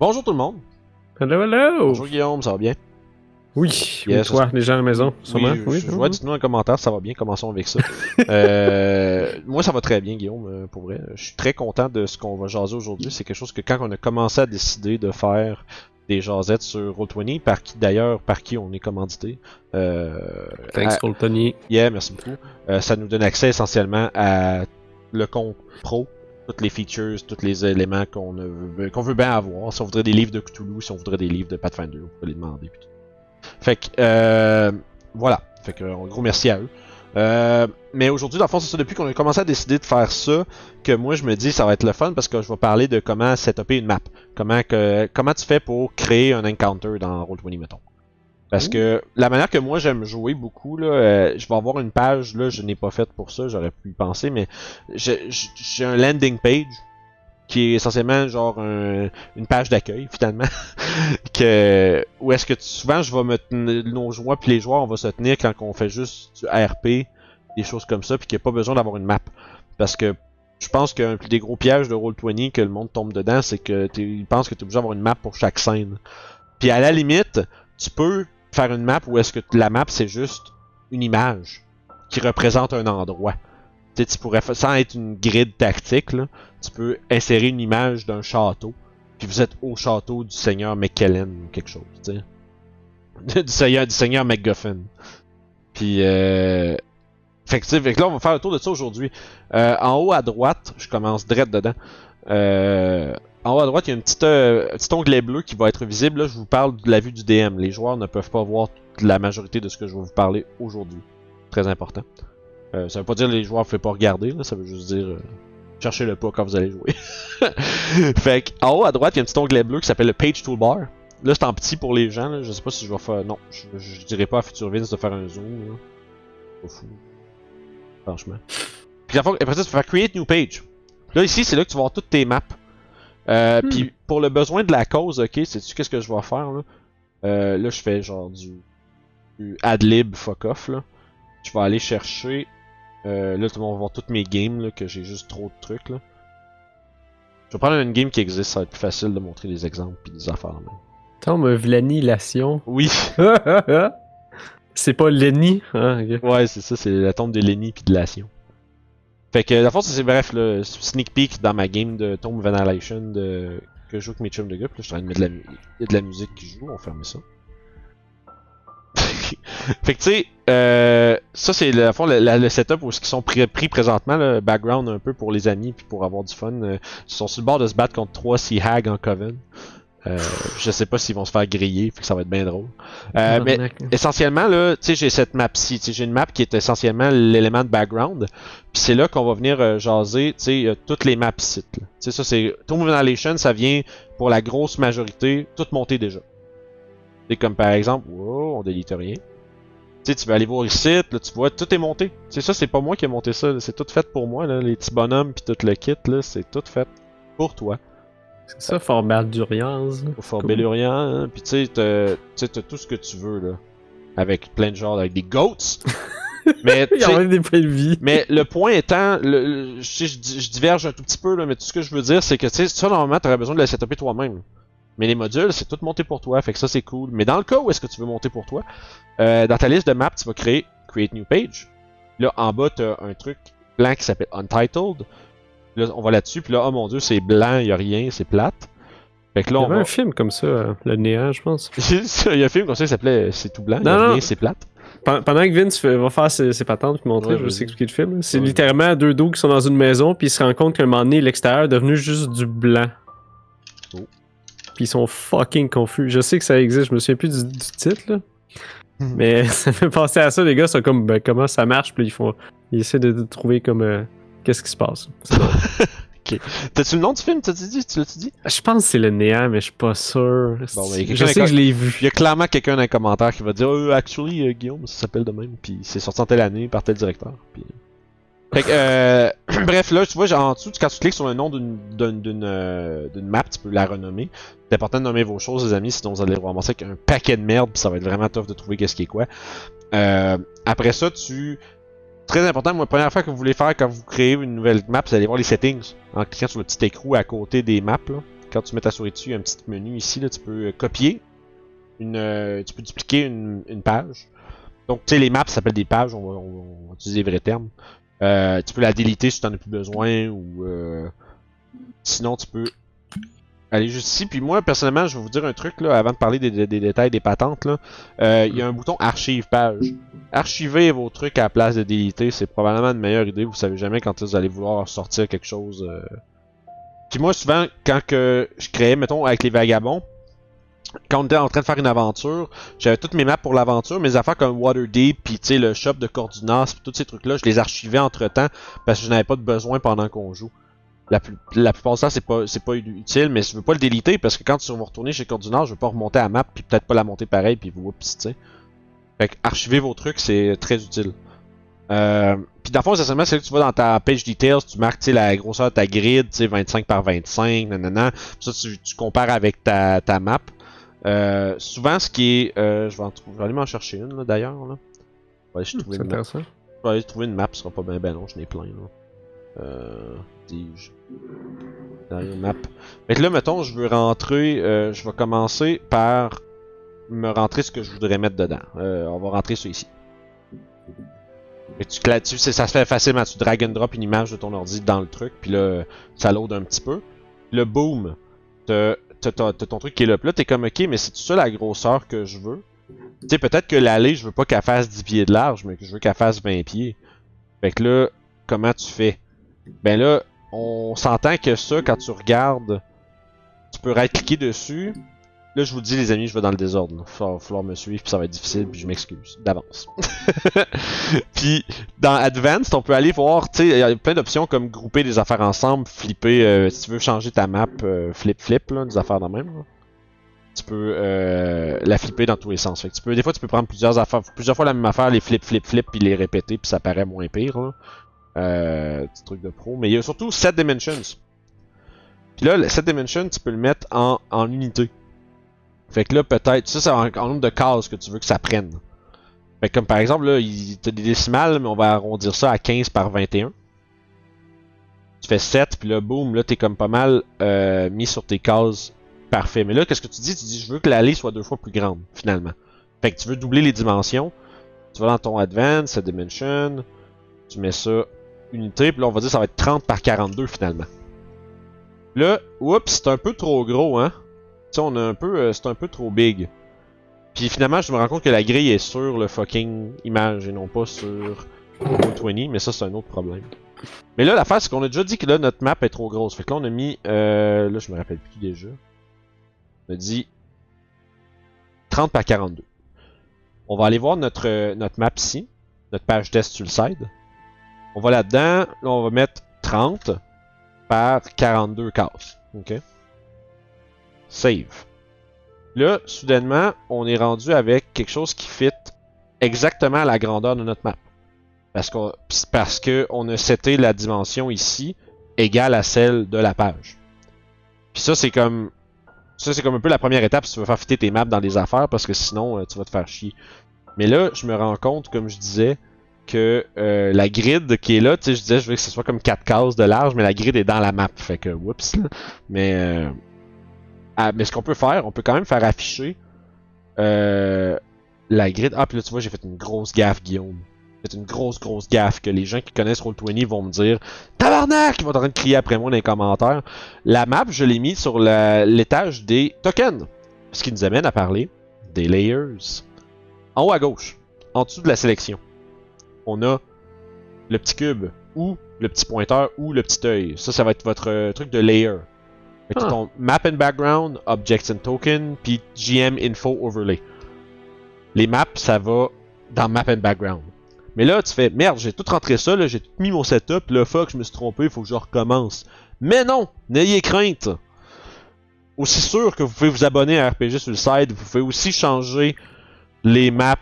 Bonjour tout le monde. Hello, hello! Bonjour Guillaume, ça va bien? Oui, Yes, oui, toi, les gens à la maison, sûrement. Oui, je vois, dites-nous en commentaire, ça va bien, commençons avec ça. Euh, moi, ça va très bien, Guillaume, euh, pour vrai. Je suis très content de ce qu'on va jaser aujourd'hui. C'est quelque chose que quand on a commencé à décider de faire des jasettes sur Roll20, par qui d'ailleurs, par qui on est commandité. Euh, Thanks, à- Roll Tony. Yeah, merci beaucoup. Euh, ça nous donne accès essentiellement à le compte pro, toutes les features, tous les éléments qu'on qu'on veut bien avoir. Si on voudrait des livres de Cthulhu, si on voudrait des livres de Pathfinder, on peut les demander. Fait que, euh, voilà. Fait que, en gros, merci à eux. Euh, mais aujourd'hui, dans le fond, c'est ça, depuis qu'on a commencé à décider de faire ça, que moi, je me dis, ça va être le fun parce que je vais parler de comment setuper une map. Comment, que, comment tu fais pour créer un encounter dans Roll20, mettons. Parce que la manière que moi j'aime jouer beaucoup, là, euh, je vais avoir une page, là, je n'ai pas faite pour ça, j'aurais pu y penser, mais j'ai un landing page qui est essentiellement genre un- une page d'accueil finalement que où est-ce que tu- souvent je vais me tenir nos joueurs puis les joueurs on va se tenir quand on fait juste du RP des choses comme ça puis qu'il n'y a pas besoin d'avoir une map. Parce que je pense qu'un des gros pièges de Roll20 que le monde tombe dedans c'est que tu ils pensent que tu es obligé d'avoir une map pour chaque scène. Puis à la limite tu peux faire une map où est-ce que la map c'est juste une image qui représente un endroit tu sais, tu pourrais sans être une grid tactique là, tu peux insérer une image d'un château, puis vous êtes au château du seigneur McKellen ou quelque chose, tu sais. du seigneur, du seigneur McGuffin. Puis, euh... Fait que, tu sais, fait que là, on va faire le tour de ça aujourd'hui. Euh, en haut à droite, je commence direct dedans. Euh... En haut à droite, il y a une petite, euh, un petit onglet bleu qui va être visible. Là, je vous parle de la vue du DM. Les joueurs ne peuvent pas voir la majorité de ce que je vais vous parler aujourd'hui. Très important. Euh, ça veut pas dire que les joueurs ne peuvent pas regarder, là, ça veut juste dire euh, cherchez le pas quand vous allez jouer. fait en haut à droite, il y a un petit onglet bleu qui s'appelle le Page Toolbar. Là, c'est en petit pour les gens. Là. Je sais pas si je vais faire. Non, je, je dirais pas à Future Vince de faire un zoom. Là. Pas fou. Franchement. Puis après ça, tu peux faire Create New Page. Là, ici, c'est là que tu vas toutes tes maps. Euh, Hmm. Puis pour le besoin de la cause, ok, sais-tu qu'est-ce que je vais faire là? Euh, là, je fais genre du, du adlib fuck off là. Je vais aller chercher. Euh, là, tout le monde va voir toutes mes games là, que j'ai juste trop de trucs là. Je vais prendre une game qui existe, ça va être plus facile de montrer des exemples puis des affaires. Là. Tom, Vlanilation. Oui, c'est pas Lenny. Hein, ok. ouais, c'est ça, c'est la tombe de Lenny puis de Lation. Fait que la force, c'est bref, le sneak peek dans ma game de Tomb of Annihilation de... que je joue avec mes chums de groupe. Là, je suis en train de mettre de la, il y a de la musique qui joue, on ferme ça. fait que tu sais, euh, ça c'est le, fond, le, le setup où ils sont pris, présentement, le background un peu pour les amis puis pour avoir du fun. Euh, ils sont sur le bord de se battre contre trois Sea Hag en Coven. Euh, je sais pas s'ils vont se faire griller, fait que ça va être bien drôle. Euh, mais Tabarnak. essentiellement là, tu sais, j'ai cette map-ci, tu sais, j'ai une map qui est essentiellement l'élément de background, puis c'est là qu'on va venir euh, jaser, tu sais, euh, toutes les maps sites. Tu sais, ça c'est of Annihilation, ça vient pour la grosse majorité, toute montée déjà. C'est comme par exemple, wow, on délite rien. Tu sais, tu vas aller voir ici, là, tu vois, tout est monté. C'est ça, c'est pas moi qui ai monté ça, c'est tout fait pour moi, là, les petits bonhommes puis tout le kit, là, c'est tout fait pour toi. C'est ça, Fort Cool. Bellurian, hein. Puis tu sais, t'as tout ce que tu veux, là. Avec plein de genres, avec des goats. mais, tu Il y a des points de vie. mais le point étant, le, le- je, sais, je, di- je diverge un tout petit peu, là, mais tout ce que je veux dire, c'est que tu sais, ça, normalement, t'aurais besoin de la setuper toi-même. Mais les modules, c'est tout monté pour toi, fait que ça, c'est cool. Mais dans le cas où est-ce que tu veux monter pour toi, euh, dans ta liste de maps, tu vas créer Create New Page. Là, en bas, t'as un truc blanc qui s'appelle Untitled. Là, on va là-dessus, puis là, oh mon dieu, c'est blanc, y a rien, c'est plate. Fait que Il là, y on avait va... un film comme ça, euh, Le Néant, je pense. Il y a un film comme ça qui s'appelait euh, C'est tout blanc, Non, il y a non. rien, c'est plate. Pen- Pendant que Vince fait- va faire ses, ses patentes et montrer, Ouais, je vais vas-y. juste expliquer le film. C'est Ouais. littéralement deux dos qui sont dans une maison, puis ils se rendent compte qu'à un moment donné, l'extérieur est devenu juste du blanc. Oh. Puis ils sont fucking confus. Je sais que ça existe, je me souviens plus du, du titre, là. Mhm. Mais ça fait penser à ça, les gars sont comme, ben, comment ça marche, puis ils font. Ils essaient de, de trouver comme. euh, Qu'est-ce qui se passe? T'as-tu le nom du film, t'as-tu dit? Tu l'as-tu dit? je pense que c'est le néant, mais je suis pas sûr. Bon, ben, je sais que je l'ai vu. Il y a clairement quelqu'un dans les commentaires qui va dire euh, Actually, euh, Guillaume, ça s'appelle de même, puis c'est sorti en telle année par tel directeur. Puis... Fait que, euh, bref, là, tu vois, genre, en dessous, quand tu cliques sur le nom d'une euh, map, tu peux la renommer. C'est important de nommer vos choses, les amis, sinon vous allez vous ramasser avec un paquet de merde, puis ça va être vraiment tough de trouver qu'est-ce qui est quoi. Euh, après ça, tu... Très important, moi, la première fois que vous voulez faire quand vous créez une nouvelle map, c'est d'aller voir les settings en cliquant sur le petit écrou à côté des maps, là. quand tu mets ta souris dessus, un petit menu ici, là, tu peux euh, copier, une, euh, tu peux dupliquer une, une page. Donc, tu sais, les maps s'appellent des pages, on va, on va utiliser les vrais termes. Euh, tu peux la déliter si tu n'en as plus besoin, ou euh, sinon tu peux aller juste ici. Puis moi, personnellement, je vais vous dire un truc, là, avant de parler des, détails des patentes, là. Euh, Il y a un bouton archive page. Archiver vos trucs à la place de déliter, c'est probablement une meilleure idée. Vous savez jamais quand vous allez vouloir sortir quelque chose. euh. Puis moi, souvent, quand que je créais, mettons, avec les vagabonds, quand on était en train de faire une aventure, j'avais toutes mes maps pour l'aventure, mes affaires comme Waterdeep, puis tu sais, le shop de coordinates, puis tous ces trucs-là, je les archivais entre temps parce que je n'avais pas de besoin pendant qu'on joue. La, plus- la plupart du temps, c'est pas, c'est pas utile, mais je veux pas le déliter parce que quand tu vas retourner chez Coordinates, je veux pas remonter à la map, puis peut-être pas la monter pareil, puis oups, tu sais. Fait que archiver vos trucs, c'est très utile. Euh, puis dans le fond, essentiellement, c'est là que tu vas dans ta page details, tu marques la grosseur de ta grid, tu sais, 25 par 25, nanana. Ça, tu, tu compares avec ta, ta map. Euh, souvent, ce qui est. euh, je, vais en je vais aller m'en chercher une, là, d'ailleurs. Là. Je vais aller Hmm, trouver une map. Je vais aller trouver une map, ce sera pas bien ben long, j'en ai plein là. Euh. Dis-je. Derrière map. Fait que là, mettons, je veux rentrer. euh, je vais commencer par me rentrer ce que je voudrais mettre dedans. Euh, on va rentrer ça ici. Fait que tu, tu ça se fait facilement. Tu drag and drop une image de ton ordi dans le truc, puis là, ça load un petit peu. Le boom, t'as ton truc qui est là. Puis là, t'es comme, ok, mais c'est ça la grosseur que je veux. Tu sais, peut-être que l'allée, je veux pas qu'elle fasse 10 pieds de large, mais que je veux qu'elle fasse 20 pieds. Fait que là, comment tu fais? Ben là, on s'entend que ça, quand tu regardes, tu peux right-cliquer dessus. Là, je vous dis, les amis, je vais dans le désordre. Il va falloir me suivre, puis ça va être difficile, puis je m'excuse d'avance. puis, dans Advanced, on peut aller voir, tu sais, il y a plein d'options comme grouper des affaires ensemble, flipper, euh, si tu veux changer ta map, euh, flip-flip, là, des affaires de même. là. Tu peux euh, la flipper dans tous les sens. Fait tu peux, des fois, tu peux prendre plusieurs affaires, plusieurs fois la même affaire, les flip, flip, flip, puis les répéter, puis ça paraît moins pire. Euh, petit truc de pro. Mais il y a surtout 7 dimensions. Puis là, le 7 dimensions, tu peux le mettre en, en unité. Fait que là, peut-être, ça, c'est en, nombre de cases que tu veux que ça prenne. Fait que comme par exemple, là, t'as des décimales, mais on va arrondir ça à 15 par 21. Tu fais 7, puis là, boum, là, t'es comme pas mal euh, mis sur tes cases parfait. Mais là, qu'est-ce que tu dis? Tu dis, je veux que l'allée soit deux fois plus grande, finalement. Fait que tu veux doubler les dimensions. Tu vas dans ton Advanced, Dimension, tu mets ça unité, puis là, on va dire que ça va être 30 par 42, finalement. Là, oups, c'est un peu trop gros, hein? Tu on a un peu, euh, c'est un peu trop big. Puis finalement, je me rends compte que la grille est sur le fucking image et non pas sur Roll20, mais ça, c'est un autre problème. Mais là, l'affaire, c'est qu'on a déjà dit que là, notre map est trop grosse. Fait que là, on a mis, euh, là, je me rappelle plus déjà. On a dit 30 par 42. On va aller voir notre, euh, notre map ici, notre page test sur le side. On va là-dedans, là, on va mettre 30 par 42 cases. OK? Save. Là, soudainement, on est rendu avec quelque chose qui fit exactement à la grandeur de notre map. Parce qu'on parce que on a seté la dimension ici égale à celle de la page. Puis ça, c'est comme. Ça, c'est comme un peu la première étape si tu veux faire fitter tes maps dans des affaires parce que sinon, euh, tu vas te faire chier. Mais là, je me rends compte, comme je disais, que euh, la grid qui est là, tu sais, je disais, je veux que ce soit comme 4 cases de large, mais la grid est dans la map. Fait que, whoops. Mais, euh, ah, mais ce qu'on peut faire, on peut quand même faire afficher euh, la grid. Ah, puis là, tu vois, j'ai fait une grosse gaffe, Guillaume. J'ai fait une grosse, grosse gaffe que les gens qui connaissent Roll20 vont me dire Tabarnak! Ils vont en train de crier après moi dans les commentaires. La map, je l'ai mis sur l'étage des tokens. Ce qui nous amène à parler des layers. En haut à gauche, en dessous de la sélection, on a le petit cube ou le petit pointeur ou le petit œil. Ça, ça va être votre euh, truc de layer. Fait que Ah. ton map and background, objects and token, puis GM info overlay. Les maps, ça va dans map and background. Mais là, tu fais merde, j'ai tout rentré ça, là, j'ai tout mis mon setup, là, fuck, je me suis trompé, il faut que je recommence. Mais non, n'ayez crainte. Aussi sûr que vous pouvez vous abonner à RPG sur le site, vous pouvez aussi changer les maps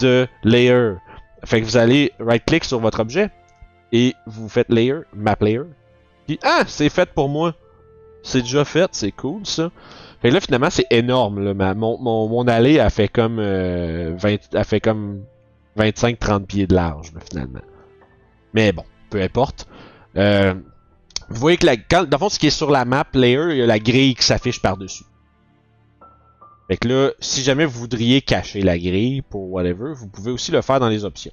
de layer. Fait que vous allez right-click sur votre objet et vous faites layer, map layer. Puis ah, c'est fait pour moi. C'est déjà fait, c'est cool ça. Fait que là finalement c'est énorme là. Mon, mon, allée a fait comme euh, 20, a fait comme 25-30 pieds de large finalement. Mais bon, peu importe. Euh, vous voyez que dans le fond, ce qui est sur la map layer, il y a la grille qui s'affiche par-dessus. Fait que là, si jamais vous voudriez cacher la grille pour whatever, vous pouvez aussi le faire dans les options.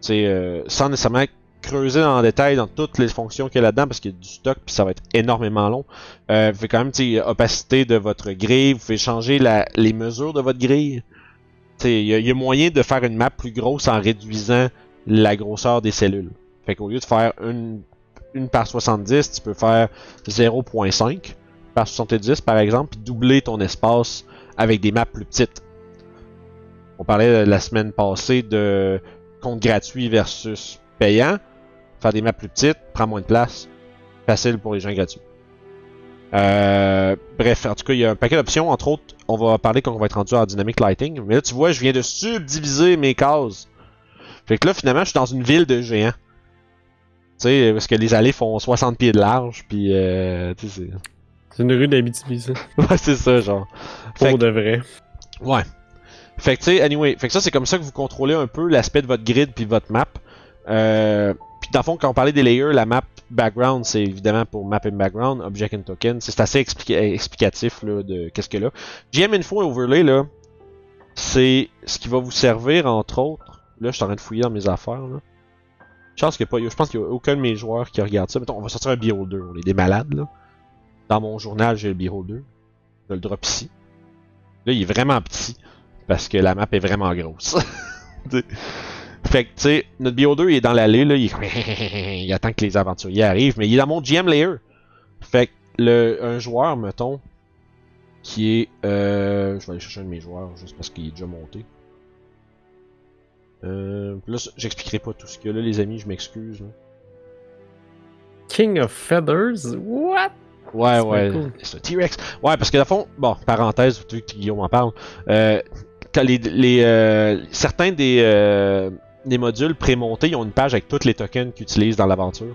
C'est euh, sans nécessairement creuser en détail dans toutes les fonctions qu'il y a là-dedans parce qu'il y a du stock puis ça va être énormément long. Euh, vous pouvez quand même, opacité de votre grille, vous pouvez changer la, les mesures de votre grille. Il y, y a moyen de faire une map plus grosse en réduisant la grosseur des cellules. Fait qu'au lieu de faire une, une par 70, tu peux faire 0.5 par 70 par exemple, puis doubler ton espace avec des maps plus petites. On parlait euh, la semaine passée de compte gratuit versus payant. Faire des maps plus petites, prend moins de place. Facile pour les gens gratuits. Euh, bref, en tout cas, il y a un paquet d'options. Entre autres, on va parler quand on va être rendu en dynamic lighting. Mais là, tu vois, je viens de subdiviser mes cases. Fait que là, finalement, je suis dans une ville de géants. Tu sais, parce que les allées font 60 pieds de large, puis euh, c'est... Une rue d'Abitibi, ça. Ouais, c'est ça, genre. Fait Pour que- de vrai. Ouais. Fait que tu sais, anyway, fait que ça c'est comme ça que vous contrôlez un peu l'aspect de votre grid puis votre map. Euh, puis dans le fond, quand on parlait des layers, la map background, c'est évidemment pour map and background, object and token. C'est assez explica- explicatif là, de qu'est-ce que là. GM info et overlay là, c'est ce qui va vous servir entre autres. Là, je suis en train de fouiller dans mes affaires là. Je pense qu'il y a pas, je pense qu'il y a aucun de mes joueurs qui regarde ça. Mettons, on va sortir un beholder, on est des malades là. Dans mon journal, j'ai le beholder. Je le drop ici. Là, il est vraiment petit parce que la map est vraiment grosse. Fait que, tu sais, notre Bio2 il est dans l'allée, là, il, il attend que les aventuriers arrivent, mais il est dans mon GM layer. Fait que, le, un joueur, mettons, qui est. Euh, je vais aller chercher un de mes joueurs juste parce qu'il est déjà monté. Euh, là, j'expliquerai pas tout ce qu'il y a là, les amis, je m'excuse. King of Feathers? What? Ouais, ouais. cool. C'est un T-Rex. Ouais, parce que dans le fond, bon, parenthèse, vu que Guillaume en parle, euh, quand les, les, euh, certains des, euh, des modules prémontés, ils ont une page avec tous les tokens qu'ils utilisent dans l'aventure.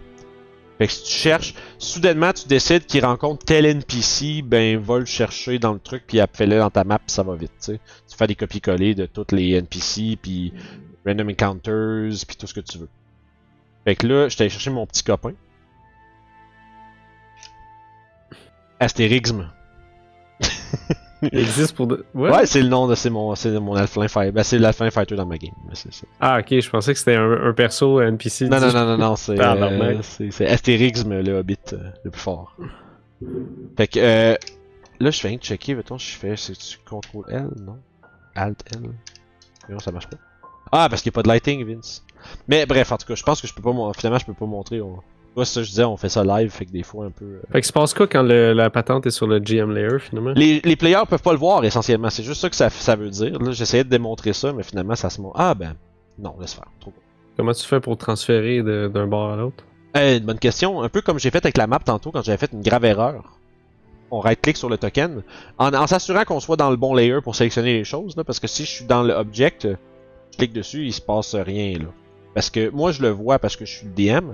Fait que si tu cherches, soudainement tu décides qu'il rencontre tel NPC, ben va le chercher dans le truc, puis fais-le dans ta map, puis ça va vite, tu fais des copier-coller de tous les NPC, puis random encounters, puis tout ce que tu veux. Fait que là, je t'allais chercher mon petit copain. Astérixme. Il existe pour de. Ouais, c'est le nom de c'est mon c'est mon Alphalin Fighter. Ben, c'est l'Alphalin Fighter dans ma game. ça. Ah, ok, je pensais que c'était un, un perso NPC. Non, non, non, non, non, c'est euh, c'est Astérixme le Hobbit euh, le plus fort. Fait que euh, là je fais rien de checker, mettons, je fais c'est tu contrôle L, non? Alt L. Non, ça marche pas. Ah, parce qu'il n'y a pas de lighting, Vince. Mais bref, en tout cas, je pense que je peux pas finalement je peux pas montrer. On... Ouais, c'est ça je disais, on fait ça live, fait que des fois un peu. euh, Fait que se passe quoi quand le- la patente est sur le GM layer finalement? Les, les players peuvent pas le voir essentiellement, c'est juste ça que ça, ça veut dire. Là, j'essayais de démontrer ça, mais finalement ça se montre. Ah ben, non, laisse faire. Trop cool. Comment tu fais pour transférer de- d'un bord à l'autre? Eh, une bonne question. Un peu comme j'ai fait avec la map tantôt quand j'avais fait une grave erreur. On right-click sur le token en, en s'assurant qu'on soit dans le bon layer pour sélectionner les choses. Là, parce que si je suis dans le object, euh, je clique dessus, il se passe rien. là. Parce que moi je le vois parce que je suis le DM.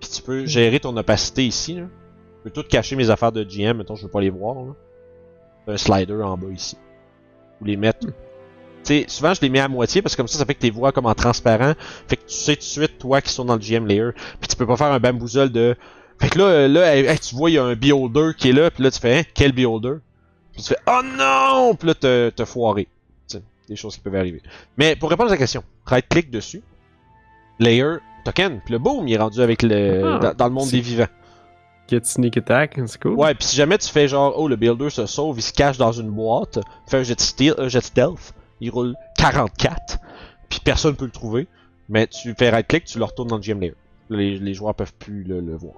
Puis tu peux gérer ton opacité ici. Là. Je peux tout cacher mes affaires de GM, mettons je veux pas les voir. Là. Un slider en bas ici. Ou les mettre. Tu sais, souvent je les mets à moitié parce que comme ça, ça fait que tes vois comme en transparent. Fait que tu sais tout de suite, toi, qui sont dans le GM layer. Puis tu peux pas faire un bamboozle de. Fait que là, euh, là, hey, tu vois, il y a un beholder qui est là, puis là, tu fais, hein, quel beholder? Puis tu fais, oh non! Puis là, t'as t'as foiré. Des choses qui peuvent arriver. Mais pour répondre à ta question, right-click dessus, layer, token, puis le boom, il est rendu avec le. Ah, dans, dans le monde des vivants. Get sneak attack, c'est cool. Ouais, puis si jamais tu fais genre, oh, le builder se sauve, il se cache dans une boîte, fait un jet, steal, un jet stealth, il roule 44, puis personne peut le trouver, mais tu fais right-click, tu le retournes dans le GM layer. Les, les joueurs peuvent plus le, le voir.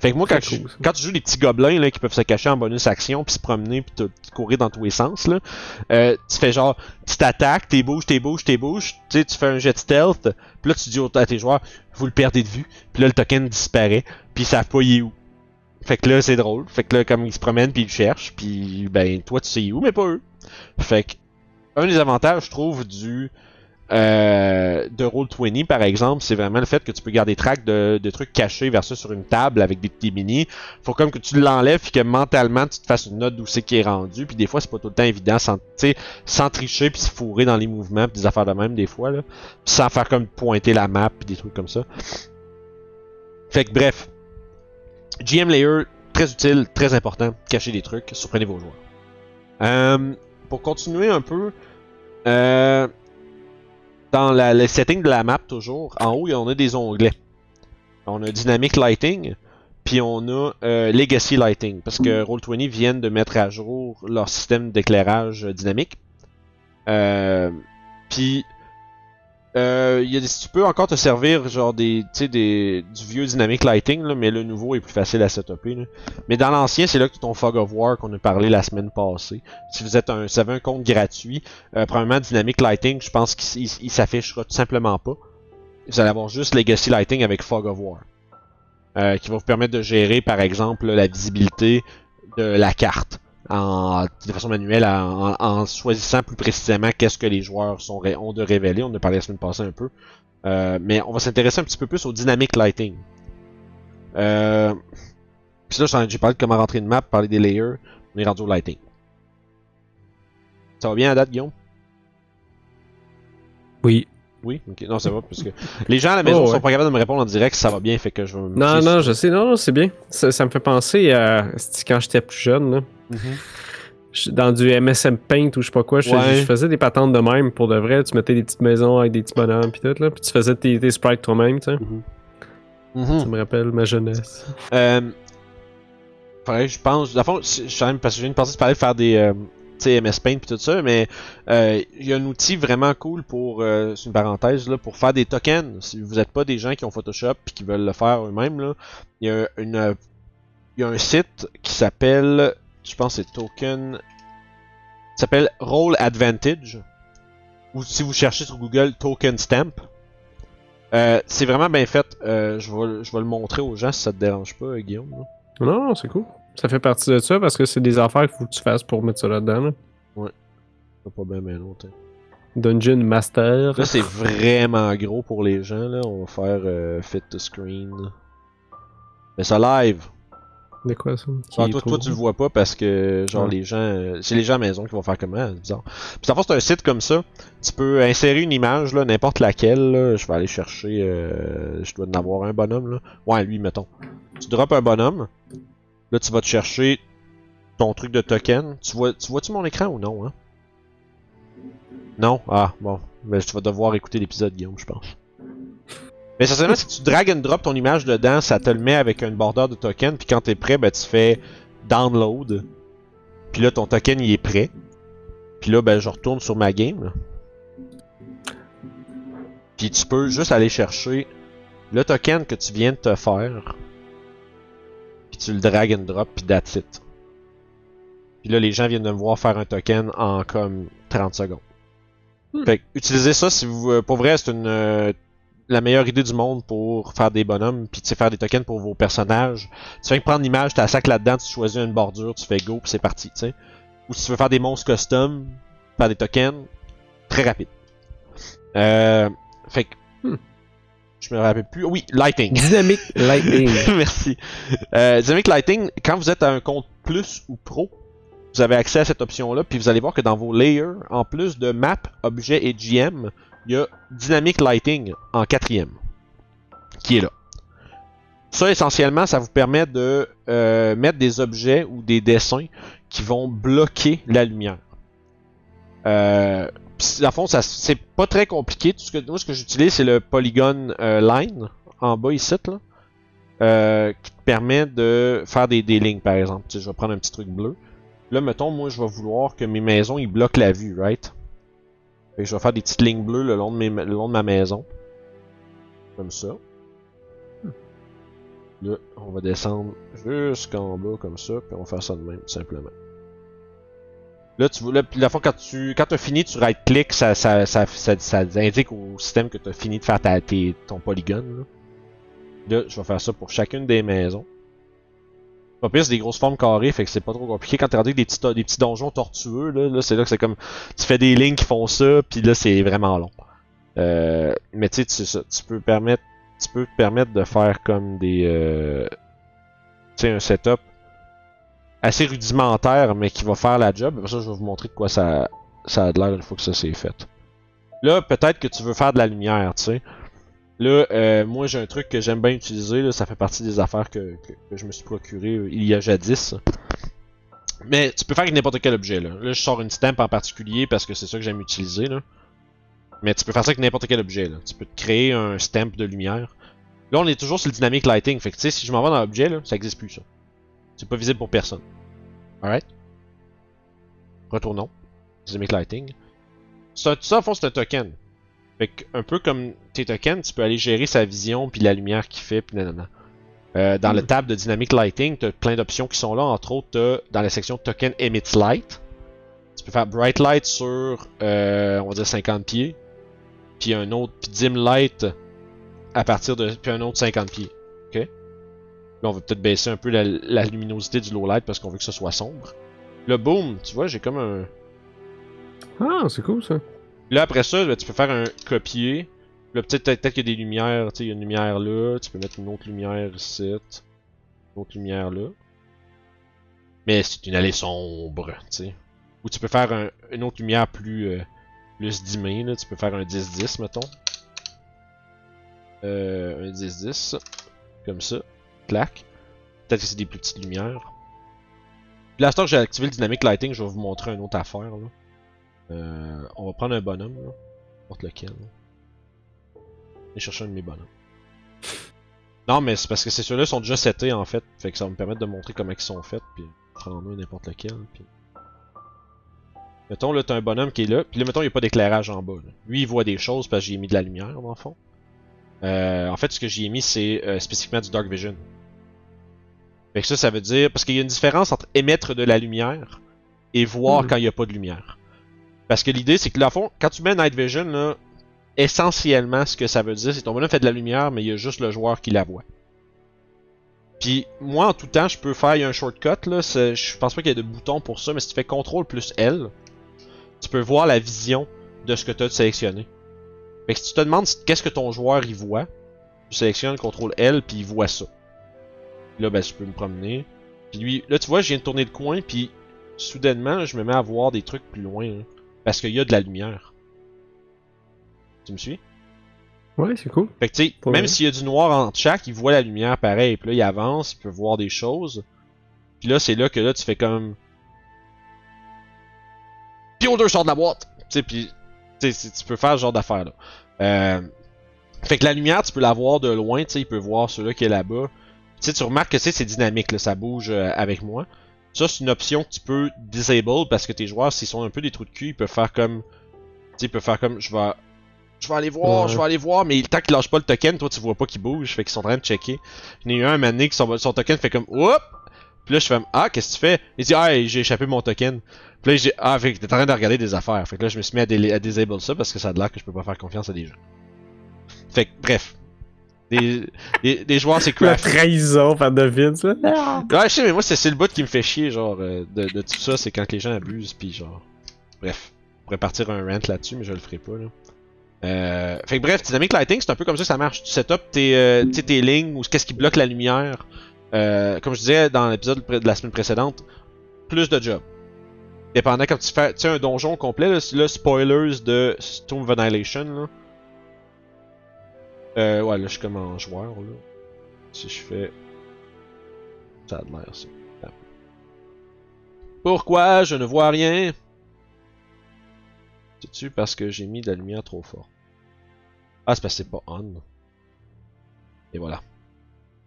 Fait que moi, quand, je- tu joues les petits gobelins là, qui peuvent se cacher en bonus action, puis se promener, puis te- courir dans tous les sens, là, euh, tu fais genre, tu t'attaques, t'es bouges, t'es bouges, t'es bouges, tu sais, tu fais un jet stealth, puis là tu dis à tes joueurs, vous le perdez de vue, puis là le token disparaît, puis ils savent pas il est où. Fait que là, c'est drôle. Fait que là, comme ils se promènent puis ils le cherchent, puis ben toi tu sais où, mais pas eux. Fait que un des avantages, je trouve, du euh, de Roll20 par exemple, c'est vraiment le fait que tu peux garder track de, de trucs cachés versus sur une table avec des petits mini. Faut comme que tu l'enlèves puis que mentalement tu te fasses une note d'où c'est qui est rendu. Puis des fois c'est pas tout le temps évident sans, sans tricher puis se fourrer dans les mouvements puis des affaires de même des fois là. Sans faire comme pointer la map puis des trucs comme ça. Fait que bref, GM Layer, très utile, très important. Cacher des trucs, surprenez vos joueurs. Euh, pour continuer un peu, euh, dans la, le setting de la map, toujours, en haut, on a des onglets. On a Dynamic Lighting, puis on a euh, Legacy Lighting, parce que Roll20 viennent de mettre à jour leur système d'éclairage dynamique. Euh, puis euh, y a des, tu peux encore te servir genre des, des du vieux dynamic lighting là, mais le nouveau est plus facile à setuper. Mais dans l'ancien, c'est là que ton fog of war qu'on a parlé la semaine passée. Si vous êtes un, si vous avez un compte gratuit, euh, premièrement dynamic lighting, je pense qu'il il- il s'affichera tout simplement pas. Vous allez avoir juste legacy lighting avec fog of war, euh, qui va vous permettre de gérer par exemple la visibilité de la carte en, de façon manuelle en, choisissant plus précisément qu'est-ce que les joueurs sont, ont de révéler. On a parlé la semaine passée un peu. Euh, mais on va s'intéresser un petit peu plus au dynamic lighting. Euh, Puis là, j'ai parlé de comment rentrer une map, parler des layers. On est rendu au lighting. Ça va bien à date, Guillaume? Oui. Oui? Ok, non, ça va, parce que les gens à la maison Oh, sont pas capables de me répondre en direct ça va bien, fait que je vais me Non, non, je sais, non, non, c'est bien. Ça, ça me fait penser à quand j'étais plus jeune, là. Mhm. Dans du MSM Paint ou je sais pas quoi, je, Ouais. je faisais des patentes de même pour de vrai. Tu mettais des petites maisons avec des petits bonhommes pis tout, là. Puis tu faisais tes, tes sprites toi-même, tu sais. Mhm. Ça me rappelle ma jeunesse. Euh, je pense. Dans le fond, je même parce que je viens de penser de parler de faire des euh, MS Paint puis tout ça, mais euh, il y a un outil vraiment cool pour, euh, une parenthèse là, pour faire des tokens. Si vous n'êtes pas des gens qui ont Photoshop puis qui veulent le faire eux-mêmes il y a un site qui s'appelle, je pense c'est Token, s'appelle Roll Advantage. Ou si vous cherchez sur Google Token Stamp. Euh, c'est vraiment bien fait. Je, vais, le montrer aux gens si ça te dérange pas, Guillaume. non, c'est cool. Ça fait partie de ça parce que c'est des affaires qu'il faut que tu fasses pour mettre ça là-dedans. là. C'est pas bien, mais l'autre. Dungeon Master. Là, c'est vraiment gros pour les gens. Là. On va faire euh, fit to screen. Mais ça live. De quoi ça? Ah, toi, toi, tu le vois pas parce que, genre, Ouais. les gens. euh, c'est les gens à la maison qui vont faire comment C'est bizarre. Puis, en fait, c'est un site comme ça. Tu peux insérer une image, là, n'importe laquelle. Là. Je vais aller chercher. euh, je dois en avoir un bonhomme, là. Ouais, lui, mettons. Tu drops un bonhomme. Là, tu vas te chercher ton truc de token. Tu vois, tu vois-tu mon écran ou non, hein? Non? Ah, bon. Mais tu vas devoir écouter l'épisode, Guillaume, je pense. Mais essentiellement, si tu drag and drop ton image dedans, ça te le met avec une border de token. Puis quand t'es prêt, ben, tu fais download. Puis là, ton token, il est prêt. Puis là, ben, je retourne sur ma game. Puis tu peux juste aller chercher le token que tu viens de te faire. Puis tu le drag and drop, puis that's it. Puis là, les gens viennent de me voir faire un token en comme 30 secondes. Hmm. Fait que, utilisez ça si vous. euh, Pour vrai, c'est une. euh, la meilleure idée du monde pour faire des bonhommes, puis tu sais, faire des tokens pour vos personnages. Tu que prendre l'image, tu la sac là-dedans, tu choisis une bordure, tu fais go, puis c'est parti, tu sais. Ou si tu veux faire des monstres custom, faire des tokens, très rapide. Euh, fait que. Je me rappelle plus. Oui, lighting. Dynamic Lightning. Merci. Euh, Dynamic Lighting, quand vous êtes à un compte plus ou pro, vous avez accès à cette option-là, puis vous allez voir que dans vos layers, en plus de map, objet et GM, il y a Dynamic Lighting en quatrième, qui est là. Ça, essentiellement, ça vous permet de euh, mettre des objets ou des dessins qui vont bloquer la lumière. Euh, le fond, ça, c'est pas très compliqué. Tout ce que, moi, ce que j'utilise, c'est le Polygon euh, Line en bas ici, là, euh, qui te permet de faire des, des lignes, par exemple. Tu je vais prendre un petit truc bleu. Là, mettons, moi, je vais vouloir que mes maisons, ils bloquent la vue, right? Fait je vais faire des petites lignes bleues le long de, mes- le long de ma maison. Comme ça. Là, on va descendre jusqu'en bas comme ça, puis on va faire ça de même, tout simplement. Là, tu là, la fois quand tu quand as fini, tu right-click, ça, ça, ça, ça, indique au système que tu as fini de faire ta, tes- ton polygone. Là. là, je vais faire ça pour chacune des maisons. Pas pire, c'est des grosses formes carrées, fait que c'est pas trop compliqué. Quand t'es rendu des petits, des petits donjons tortueux, là, là c'est là que c'est comme. Tu fais des lignes qui font ça, puis là, c'est vraiment long. Euh, mais tu sais, tu peux permettre. Tu peux te permettre de faire comme des. Euh, tu sais, un setup assez rudimentaire, mais qui va faire la job. Ça, je vais vous montrer de quoi ça, ça a l'air une fois que ça c'est fait. Là, peut-être que tu veux faire de la lumière, tu sais. Là, euh, moi j'ai un truc que j'aime bien utiliser, là, ça fait partie des affaires que, que, je me suis procuré euh, il y a jadis. Mais tu peux faire avec n'importe quel objet là. Là je sors une stamp en particulier parce que c'est ça que j'aime utiliser là. Mais tu peux faire ça avec n'importe quel objet là. Tu peux te créer un stamp de lumière. Là on est toujours sur le dynamic lighting, fait si je m'en vais dans l'objet ça existe plus ça. C'est pas visible pour personne. Alright? Retournons. Dynamic lighting. Ça, ça, en fond, c'est un token. Fait que, un peu comme tes tokens, tu peux aller gérer sa vision, puis la lumière qu'il fait, puis nanana. Euh, dans le Mm. tab de Dynamic Lighting, tu as plein d'options qui sont là. Entre autres, dans la section Token Emits Light, tu peux faire Bright Light sur, euh, on va dire 50 pieds, puis un autre, puis Dim Light à partir de, puis un autre 50 pieds. Là, on va peut-être baisser un peu la, la luminosité du low light parce qu'on veut que ce soit sombre. Là, boom, tu vois, j'ai comme un, Ah, c'est cool ça. Là, après ça, tu peux faire un copier. Là, peut-être peut-être qu'il y a des lumières. Tu sais, il y a une lumière là. Tu peux mettre une autre lumière ici. Une autre lumière là. Mais c'est une allée sombre, tu sais. Ou tu peux faire un- une autre lumière plus, euh, plus dimmée, là. Tu peux faire un 10-10, mettons. Euh, un 10-10. Comme ça. Clac. Peut-être que c'est des plus petites lumières. Puis là, que j'ai activé le Dynamic Lighting, je vais vous montrer une autre affaire, là. Euh, on va prendre un bonhomme, là. N'importe lequel. Et chercher un de mes bonhommes. Non, mais c'est parce que ces ceux-là sont déjà setés en fait. Fait que ça va me permettre de montrer comment ils sont faits. Puis prendre un n'importe lequel. Puis... Mettons là, t'as un bonhomme qui est là. Puis là, mettons, il n'y a pas d'éclairage en bas. Lui, il voit des choses parce que j'y ai mis de la lumière dans le fond. Euh, en fait, ce que j'y ai mis, c'est euh, spécifiquement du Dark Vision. Fait que ça, ça veut dire. Parce qu'il y a une différence entre émettre de la lumière et voir Mhm. quand il n'y a pas de lumière. Parce que l'idée, c'est que là, fond, quand tu mets Night Vision, là, essentiellement, ce que ça veut dire, c'est que ton bonhomme fait de la lumière, mais il y a juste le joueur qui la voit. Puis, moi, en tout temps, je peux faire il y a un shortcut, là. Je pense pas qu'il y ait de bouton pour ça, mais si tu fais CTRL plus L, tu peux voir la vision de ce que tu as sélectionné. Fait que si tu te demandes qu'est-ce que ton joueur y voit, tu sélectionnes CTRL L, puis il voit ça. Là, ben, je peux me promener. Puis lui, là, tu vois, je viens de tourner le coin, puis soudainement, je me mets à voir des trucs plus loin, là, parce qu'il y a de la lumière. Tu me suis? Ouais, c'est cool. Fait que tu sais, même s'il y a du noir entre chaque, il voit la lumière pareil. Puis là, il avance, il peut voir des choses. Puis là, c'est là que là, tu fais comme. Beholder sort de la boîte! Tu sais, puis. Tu peux faire ce genre d'affaire là. Euh, Fait que la lumière, tu peux la voir de loin, tu sais, il peut voir ceux-là qui est là-bas. Tu sais, tu remarques que c'est dynamique, là, ça bouge euh, avec moi. Ça, c'est une option que tu peux disable parce que tes joueurs, s'ils sont un peu des trous de cul, ils peuvent faire comme. Tu sais, ils peuvent faire comme. Je vais. Je vais aller voir, Ouais. je vais aller voir, mais tant qu'ils lâchent pas le token, toi tu vois pas qu'il bouge, fait qu'ils sont en train de checker. J'en ai eu un un donné qui son, son token fait comme Oup! Puis là je fais Ah, qu'est-ce que tu fais? Il dit Ah, j'ai échappé mon token. Puis là j'ai Ah, fait que t'es en train de regarder des affaires. Fait que là je me suis mis à, dé- à disable ça parce que ça a l'air que je peux pas faire confiance à des gens. Fait que bref. Des, des, des joueurs c'est La craft. trahison par David, ça. Ouais, je sais, mais moi, c'est c'est le bout qui me fait chier, genre, euh, de, de tout ça, c'est quand les gens abusent, pis genre. Bref. Je pourrais partir un rant là-dessus, mais je le ferai pas, là. Euh, fait que bref, Dynamic Lighting, c'est un peu comme ça que ça marche. Tu set up tes, euh, tes lignes ou qu'est-ce qui bloque la lumière. Euh, comme je disais dans l'épisode de la semaine précédente, plus de job. Dépendant quand tu fais tu sais, un donjon complet, là, là, spoilers de Storm of Annihilation, là. Euh, ouais, là, je suis comme en joueur, là. Si je fais. Ça a de l'air, ça. Pourquoi je ne vois rien? C'est-tu parce que j'ai mis de la lumière trop fort? Ah, c'est parce que c'est pas on. Et voilà.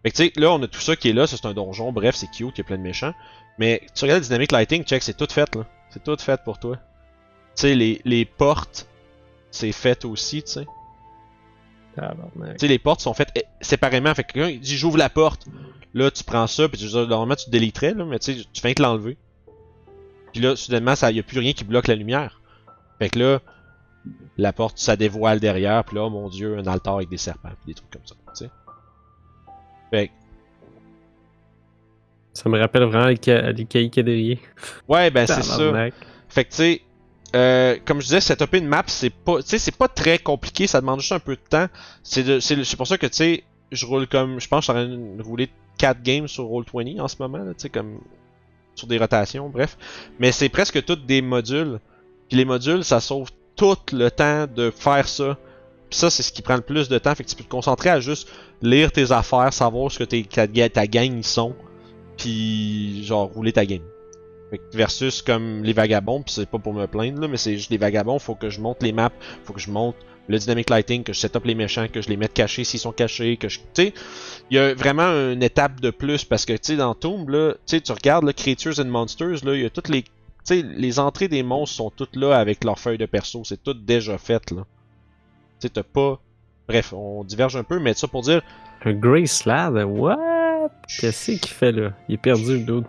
Fait que tu sais, là, on a tout ça qui est là, c'est un donjon, bref, c'est cute, il y a plein de méchants. Mais tu regardes le Dynamic Lighting, check, c'est tout fait, là. C'est tout fait pour toi. Tu sais, les, les portes, c'est fait aussi, tu sais. Tu sais, les portes sont faites eh, séparément. Fait que quelqu'un il dit j'ouvre la porte. Là, tu prends ça, puis tu, normalement tu te déliterais, là, mais tu sais, tu fais que l'enlever. Puis là, soudainement, il n'y a plus rien qui bloque la lumière. Fait que là, la porte, ça dévoile derrière, puis là, oh mon dieu, un altar avec des serpents, puis des trucs comme ça, tu sais. Fait que, Ça me rappelle vraiment les, ca les cahiers cadriers. ouais, ben c'est ça. Fait que tu sais, euh, comme je disais, setuper une map, c'est pas, c'est pas très compliqué, ça demande juste un peu de temps. C'est c'est pour ça que tu sais, je roule comme, je pense, que je suis en train de rouler 4 games sur Roll20 en ce moment, tu sais, comme sur des rotations, bref. Mais c'est presque toutes des modules. Puis les modules, ça sauve tout le temps de faire ça. Pis ça, c'est ce qui prend le plus de temps. Fait que tu peux te concentrer à juste lire tes affaires, savoir ce que tes, ta, ta gang sont, puis genre rouler ta game. Versus comme les vagabonds, pis c'est pas pour me plaindre là, mais c'est juste les vagabonds, faut que je monte les maps, faut que je monte le dynamic lighting, que je set up les méchants, que je les mette cachés s'ils sont cachés, que je. Tu sais, il y a vraiment une étape de plus parce que tu sais, dans Tomb, là, tu sais, tu regardes là, Creatures and Monsters, là, il y a toutes les. Tu sais, les entrées des monstres sont toutes là avec leur feuille de perso, c'est tout déjà fait là. Tu sais, t'as pas. Bref, on diverge un peu, mais ça pour dire. Un Grey Slab? What? Qu'est-ce qu'il fait là? Il est perdu le dude.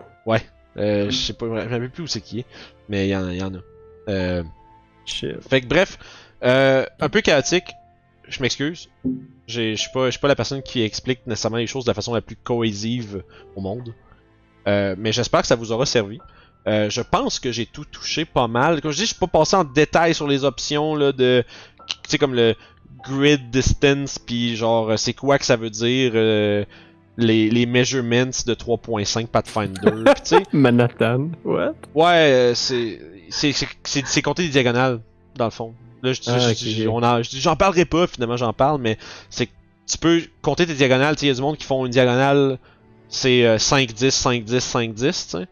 Euh, je sais pas, je me rappelle plus où c'est qui est, mais il y, en a- il y en a. Euh. Fait que bref, euh, un peu chaotique. Je m'excuse. J'ai- Je suis pas, je suis pas la personne qui explique nécessairement les choses de la façon la plus cohésive au monde. Euh, mais j'espère que ça vous aura servi. Euh, je pense que j'ai tout touché pas mal. Comme je dis, je suis pas passé en détail sur les options là de, tu sais comme le grid distance puis genre euh, c'est quoi que ça veut dire euh, les, les measurements de 3.5 Pathfinder. Puis, tu sais, Manhattan. What? Ouais, euh, c'est c'est c'est- c'est c'est compter des diagonales dans le fond. Là, je, Ah, je- je- on je j'en parlerai pas, finalement j'en parle, mais c'est que tu peux compter tes diagonales. Il y a du monde qui font une diagonale, c'est euh, 5 10 5 10 5 10, tu sais. Ouais.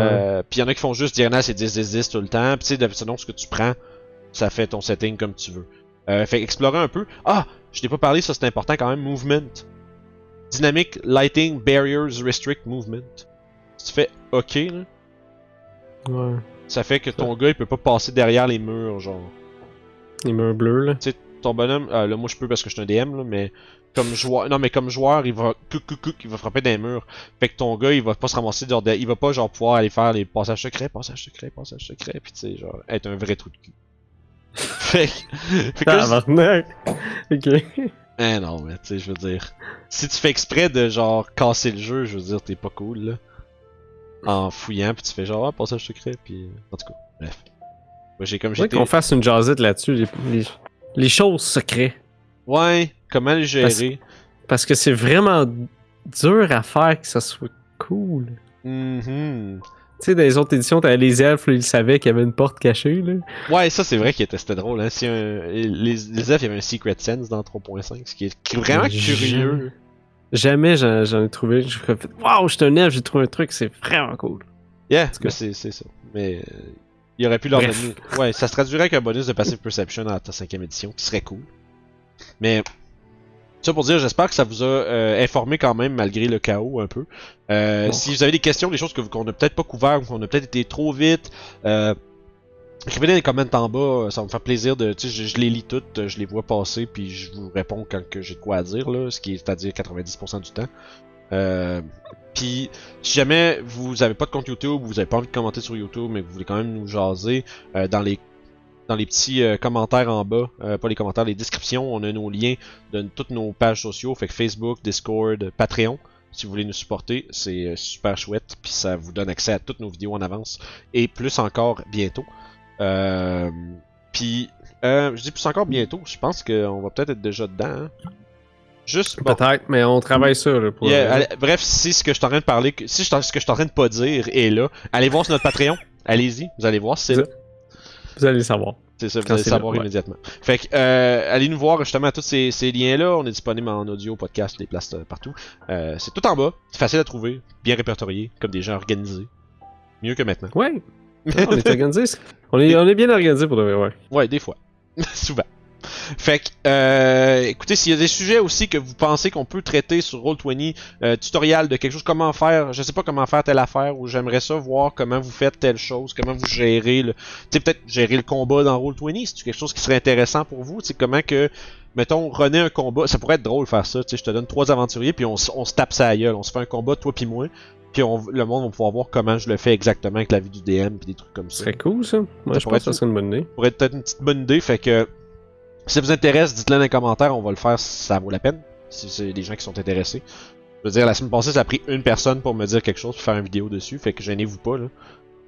Euh, puis il y en a qui font juste diagonale, c'est 10 10 10 tout le temps. Puis tu sais, de- selon ce que tu prends, ça fait ton setting comme tu veux. Euh, fait explorer un peu. Ah, je t'ai pas parlé, ça c'est important quand même. Movement. Dynamic Lighting Barriers Restrict Movement. Si tu fais OK, là, Ouais. ça fait que ton gars il peut pas passer derrière les murs, genre. Les murs bleus là. Ton bonhomme, ah, là moi je peux parce que je suis un DM, là, mais comme joueur, non mais comme joueur, il va couc, il va frapper les murs. Fait que ton gars il va pas se ramasser genre, il va pas genre pouvoir aller faire les passages secrets, passages secrets, passages secrets, puis tu sais genre être un vrai trou de cul. fait que, fait que là, Tabarnak! ok. Eh non, mais tu sais, je veux dire. Si tu fais exprès de genre casser le jeu, je veux dire, t'es pas cool là. En fouillant, puis tu fais genre, ah, passage secret, puis. En tout cas, bref. Moi, j'ai comme j'étais. qu'on fasse une jasette là-dessus, les, les, les choses secrètes. Ouais, comment les gérer? Parce que c'est vraiment dur à faire que ça soit cool. Mhm. Tu sais, dans les autres éditions, t'avais les elfes, là, ils savaient qu'il y avait une porte cachée, là. Ouais, ça c'est vrai qu'il était c'était drôle, hein. Si un... les, les elfes, il y avait un Secret Sense dans 3.5, ce qui est vraiment curieux. Jamais j'en ai trouvé. J'ai fait, waouh, je suis un elfe, j'ai trouvé un truc, c'est vraiment cool. Yeah, c'est ça. Mais. euh, il aurait pu leur donner. Ouais, ça se traduirait avec un bonus de Passive Perception à ta cinquième édition, qui serait cool. Mais. Ça pour dire, j'espère que ça vous a euh, informé quand même malgré le chaos un peu. Euh. Si vous avez des questions, des choses que qu'on a peut-être pas couvert ou qu'on a peut-être été trop vite, euh, écrivez dans les commentaires en bas, ça va me faire plaisir de. Tu sais, je, je les lis toutes, je les vois passer, puis je vous réponds quand que j'ai de quoi à dire, là, ce qui est c'est-à-dire 90% du temps. Euh, puis si jamais vous avez pas de compte YouTube, vous avez pas envie de commenter sur YouTube, mais que vous voulez quand même nous jaser, euh, dans les dans les petits euh, commentaires en bas, euh, pas les commentaires, les descriptions, on a nos liens de toutes nos pages sociaux, fait que Facebook, Discord, Patreon. Si vous voulez nous supporter, c'est euh, super chouette, puis ça vous donne accès à toutes nos vidéos en avance et plus encore bientôt. Euh, puis euh, je dis plus encore bientôt, je pense qu'on va peut-être être déjà dedans. hein. Juste bon, Peut-être, mais on travaille sur là, pour. Yeah, allez- bref, si ce que je suis en train de parler, si ce que je suis en train de pas dire est là, allez voir sur notre Patreon. Allez-y, vous allez voir, c'est là. Vous allez le savoir. C'est ça, vous Quand allez savoir là, ouais. immédiatement. Fait que, euh, allez nous voir justement à tous ces, ces liens-là. On est disponible en audio, podcast, des places euh, partout. Euh, c'est tout en bas, c'est facile à trouver, bien répertorié, comme des gens organisés. Mieux que maintenant. Ouais. Ah, on est organisé. On est, on est bien organisé pour de vrai, ouais. Ouais, des fois. Souvent. Fait que, euh, écoutez, s'il y a des sujets aussi que vous pensez qu'on peut traiter sur Roll20, euh, tutoriel de quelque chose, comment faire, je sais pas comment faire telle affaire, ou j'aimerais ça voir comment vous faites telle chose, comment vous gérez le, tu sais, peut-être gérer le combat dans Roll20, c'est quelque chose qui serait intéressant pour vous, tu sais, comment que, mettons, runner un combat, ça pourrait être drôle de faire ça, tu sais, je te donne trois aventuriers, puis on, se tape ça gueule, on se fait un combat, toi puis moi, puis on, le monde va pouvoir voir comment je le fais exactement avec la vie du DM, puis des trucs comme ça serait cool, ça. Moi, Ça je pense que ça être serait une bonne idée. pourrait être peut-être une petite bonne idée. Fait que si ça vous intéresse, dites-le dans les commentaires, on va le faire si ça vaut la peine. Si c'est des gens qui sont intéressés. Je veux dire, la semaine passée, ça a pris une personne pour me dire quelque chose, pour faire une vidéo dessus. Fait que gênez-vous pas, là.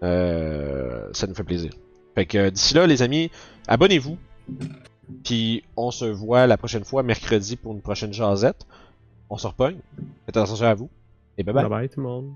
Euh, ça nous fait plaisir. Fait que d'ici là, les amis, abonnez-vous. Puis on se voit la prochaine fois, mercredi, pour une prochaine jasette. On se repogne. Faites attention à vous. Et bye bye. Bye bye tout le monde.